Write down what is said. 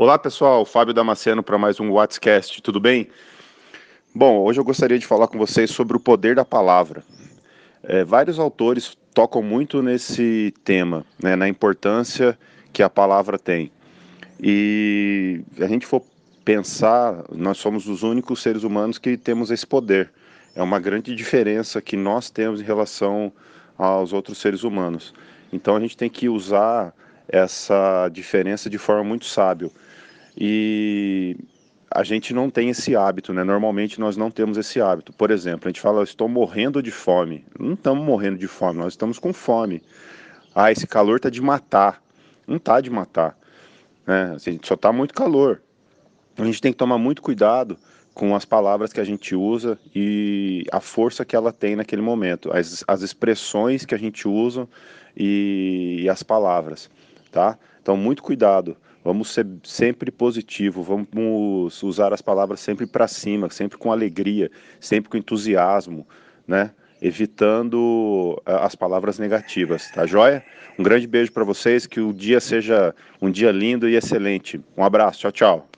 Olá pessoal, Fábio Damasceno para mais um WhatsCast, tudo bem? Bom, hoje eu gostaria de falar com vocês sobre o poder da palavra. É, vários autores tocam muito nesse tema, né, na importância que a palavra tem. E a gente for pensar, nós somos os únicos seres humanos que temos esse poder. É uma grande diferença que nós temos em relação aos outros seres humanos. Então a gente tem que usar essa diferença de forma muito sábio. E a gente não tem esse hábito, né? Normalmente nós não temos esse hábito. Por exemplo, a gente fala, estou morrendo de fome. Não estamos morrendo de fome, nós estamos com fome. Ah, esse calor está de matar. Não está de matar. Né? Assim, só está muito calor. A gente tem que tomar muito cuidado com as palavras que a gente usa e a força que ela tem naquele momento, as, as expressões que a gente usa e, e as palavras, tá? Então, muito cuidado. Vamos ser sempre positivo, vamos usar as palavras sempre para cima, sempre com alegria, sempre com entusiasmo, né? Evitando eh, as palavras negativas, tá joia? Um grande beijo para vocês, que o dia seja um dia lindo e excelente. Um abraço, tchau, tchau.